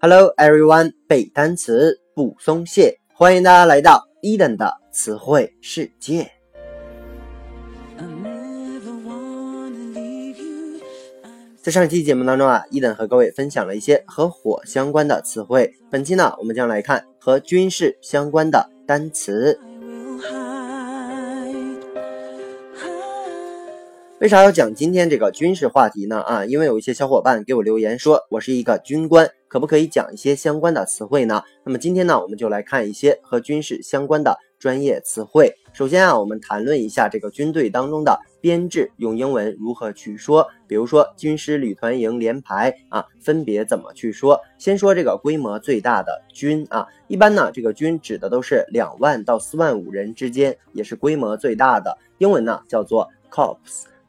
Hello everyone，背单词不松懈，欢迎大家来到 Eden 的词汇世界。在上期节目当中啊，伊登和各位分享了一些和火相关的词汇。本期呢，我们将来看和军事相关的单词。为啥要讲今天这个军事话题呢？啊，因为有一些小伙伴给我留言说，我是一个军官，可不可以讲一些相关的词汇呢？那么今天呢，我们就来看一些和军事相关的专业词汇。首先啊，我们谈论一下这个军队当中的编制，用英文如何去说？比如说军师、旅团、营、连排啊，分别怎么去说？先说这个规模最大的军啊，一般呢，这个军指的都是两万到四万五人之间，也是规模最大的。英文呢叫做 corps。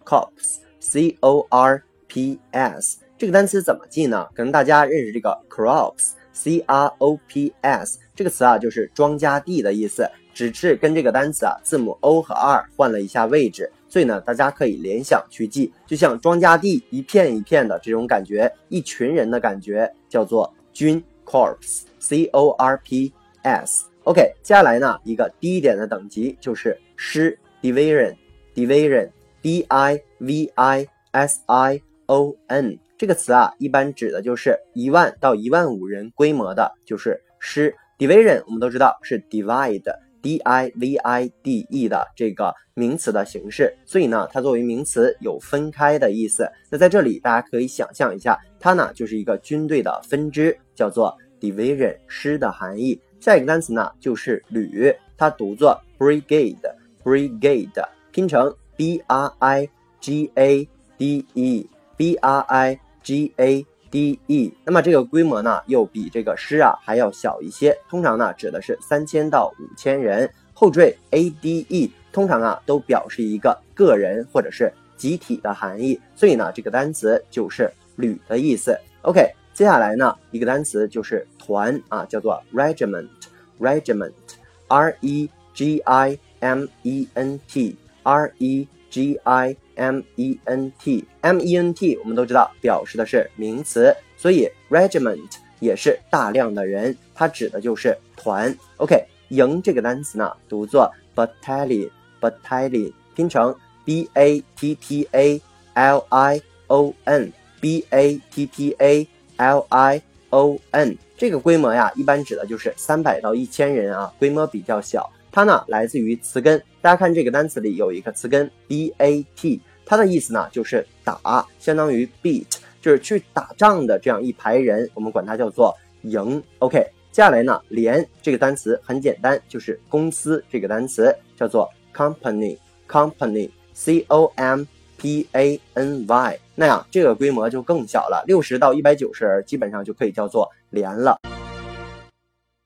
Corps，C O R P S，这个单词怎么记呢？可能大家认识这个 crops，C R O P S 这个词啊，就是庄稼地的意思，只是跟这个单词啊字母 O 和 R 换了一下位置，所以呢，大家可以联想去记，就像庄稼地一片一片的这种感觉，一群人的感觉，叫做军 corps，C O R P S。OK，接下来呢，一个低一点的等级就是师 division，division。D I V I S I O N 这个词啊，一般指的就是一万到一万五人规模的，就是师。Division 我们都知道是 divide，D I V I D E 的这个名词的形式，所以呢，它作为名词有分开的意思。那在这里，大家可以想象一下，它呢就是一个军队的分支，叫做 division 师的含义。下一个单词呢就是旅，它读作 brigade，brigade 拼成。B R I G A D E，B R I G A D E，那么这个规模呢，又比这个师啊还要小一些。通常呢，指的是三千到五千人。后缀 A D E，通常啊都表示一个个人或者是集体的含义。所以呢，这个单词就是旅的意思。OK，接下来呢，一个单词就是团啊，叫做 regiment，regiment，R E G I M E N T。R E G I M E N T，M E N T，我们都知道表示的是名词，所以 regiment 也是大量的人，它指的就是团。OK，营这个单词呢，读作 battalion，battalion 拼成 B A T T A L I O N，B A T T A L I O N，这个规模呀，一般指的就是三百到一千人啊，规模比较小。它呢来自于词根，大家看这个单词里有一个词根 b a t，它的意思呢就是打，相当于 beat，就是去打仗的这样一排人，我们管它叫做营。OK，接下来呢连这个单词很简单，就是公司这个单词叫做 company，company，c o m p a n y，那样这个规模就更小了，六十到一百九十人基本上就可以叫做连了。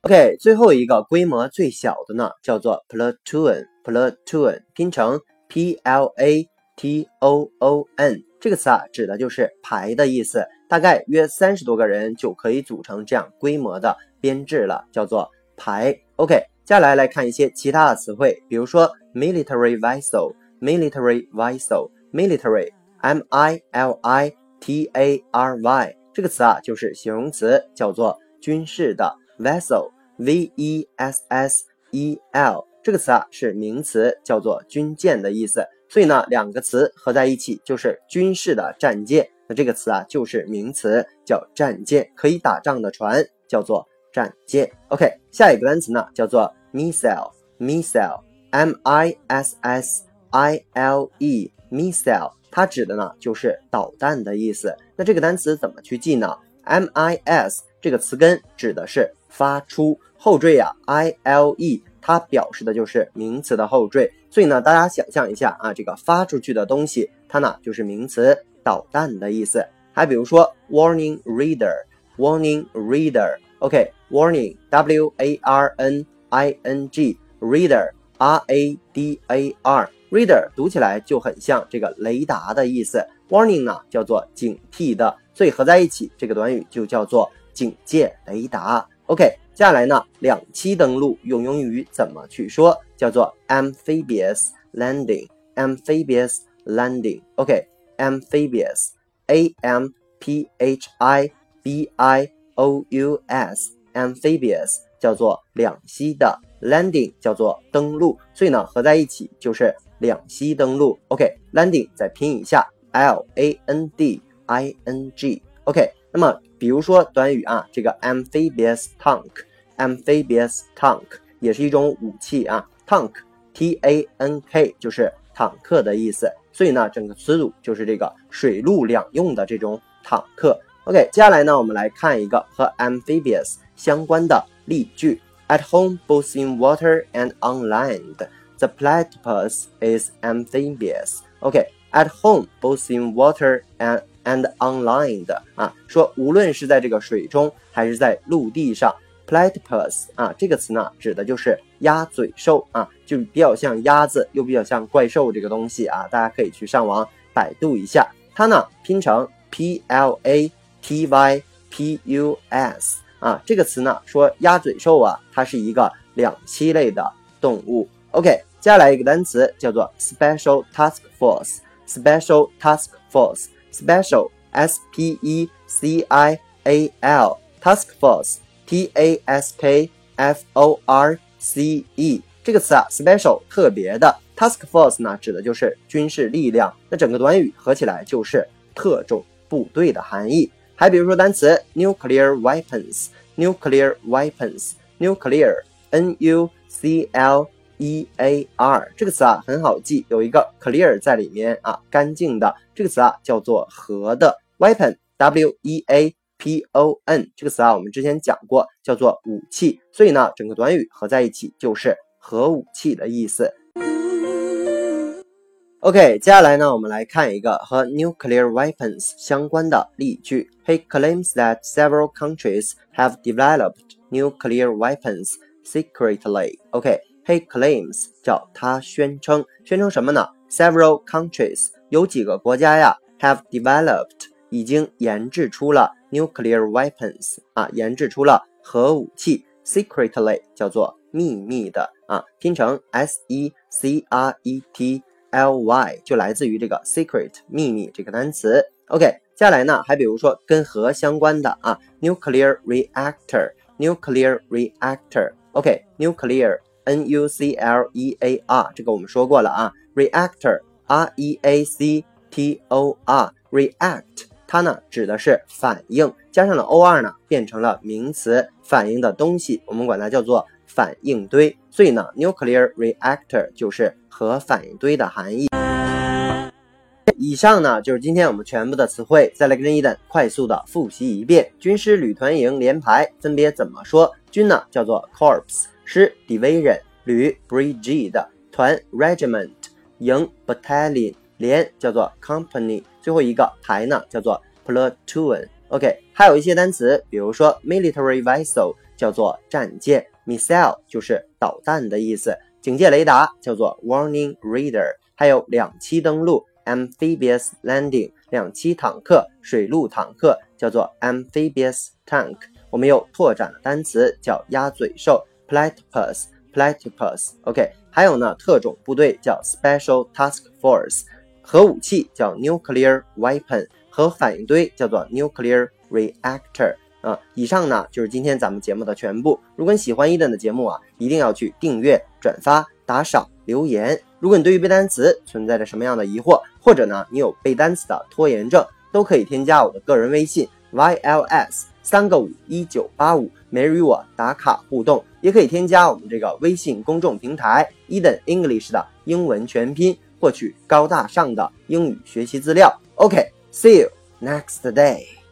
OK，最后一个规模最小的呢，叫做 platoon，platoon 拼成 P L A T O O N，这个词啊，指的就是排的意思，大概约三十多个人就可以组成这样规模的编制了，叫做排。OK，接下来来看一些其他的词汇，比如说 military vessel，military vessel，military，M I L I T A R Y，这个词啊，就是形容词，叫做军事的 vessel。V e s s e l 这个词啊是名词，叫做军舰的意思。所以呢，两个词合在一起就是军事的战舰。那这个词啊就是名词，叫战舰，可以打仗的船叫做战舰。OK，下一个单词呢叫做 missile，missile，m i s s i l e，missile，它指的呢就是导弹的意思。那这个单词怎么去记呢？m i s 这个词根指的是。发出后缀呀，i l e，它表示的就是名词的后缀。所以呢，大家想象一下啊，这个发出去的东西，它呢就是名词导弹的意思。还比如说，warning reader，warning reader，OK，warning，w a r n i n g，reader，r a d a r，reader 读起来就很像这个雷达的意思。warning 呢叫做警惕的，所以合在一起，这个短语就叫做警戒雷达。OK，接下来呢，两栖登陆用英语怎么去说？叫做 amphibious landing，amphibious landing。OK，amphibious，A M P H I B I o u s，amphibious 叫做两栖的，landing 叫做登陆，所以呢合在一起就是两栖登陆。OK，landing 再拼一下，l a n d i n g，OK。那么比如说短语啊，这个 amphibious tank，amphibious tank 也是一种武器啊，tank t a n k 就是坦克的意思，所以呢整个词组就是这个水陆两用的这种坦克。OK，接下来呢我们来看一个和 amphibious 相关的例句：At home, both in water and on land, the platypus is amphibious. OK，at home, both in water and and online 的啊，说无论是在这个水中还是在陆地上，platypus 啊这个词呢指的就是鸭嘴兽啊，就比较像鸭子，又比较像怪兽这个东西啊，大家可以去上网百度一下，它呢拼成 p l a t y p u s 啊，这个词呢说鸭嘴兽啊，它是一个两栖类的动物。OK，接下来一个单词叫做 special task force，special task force。Special, S P E C I A L, task force, T A S K F O R C E 这个词啊，special 特别的，task force 呢指的就是军事力量，那整个短语合起来就是特种部队的含义。还比如说单词 nuclear weapons, nuclear weapons, nuclear, N U C L E A R 这个词啊很好记，有一个 clear 在里面啊，干净的这个词啊叫做核的 weapon W E A P O N 这个词啊我们之前讲过叫做武器，所以呢整个短语合在一起就是核武器的意思。OK，接下来呢我们来看一个和 nuclear weapons 相关的例句。He claims that several countries have developed nuclear weapons secretly. OK。He claims 叫他宣称，宣称什么呢？Several countries 有几个国家呀，have developed 已经研制出了 nuclear weapons 啊，研制出了核武器。Secretly 叫做秘密的啊，拼成 s e c r e t l y 就来自于这个 secret 秘密这个单词。OK，接下来呢，还比如说跟核相关的啊，nuclear reactor，nuclear reactor。N u c l e a r，。这个我们说过了啊。Reactor，R E A C T O R，react，它呢指的是反应，加上了 O R 呢变成了名词，反应的东西，我们管它叫做反应堆。所以呢，nuclear reactor 就是核反应堆的含义。以上呢就是今天我们全部的词汇，再来跟伊登快速的复习一遍。军师旅团营连排分别怎么说？军呢叫做 corps。师 division，旅 brigade，团 regiment，营 battalion，连叫做 company，最后一个排呢叫做 platoon。OK，还有一些单词，比如说 military vessel 叫做战舰，missile 就是导弹的意思，警戒雷达叫做 warning radar，还有两栖登陆 amphibious landing，两栖坦克水陆坦克叫做 amphibious tank。我们又拓展了单词叫鸭嘴兽。Platypus，platypus，OK，还有呢，特种部队叫 Special Task Force，核武器叫 Nuclear Weapon，核反应堆叫做 Nuclear Reactor。啊，以上呢就是今天咱们节目的全部。如果你喜欢伊登的节目啊，一定要去订阅、转发、打赏、留言。如果你对于背单词存在着什么样的疑惑，或者呢你有背单词的拖延症，都可以添加我的个人微信 yls 三个五一九八五。每日与我打卡互动，也可以添加我们这个微信公众平台 Eden English 的英文全拼，获取高大上的英语学习资料。OK，see you next day。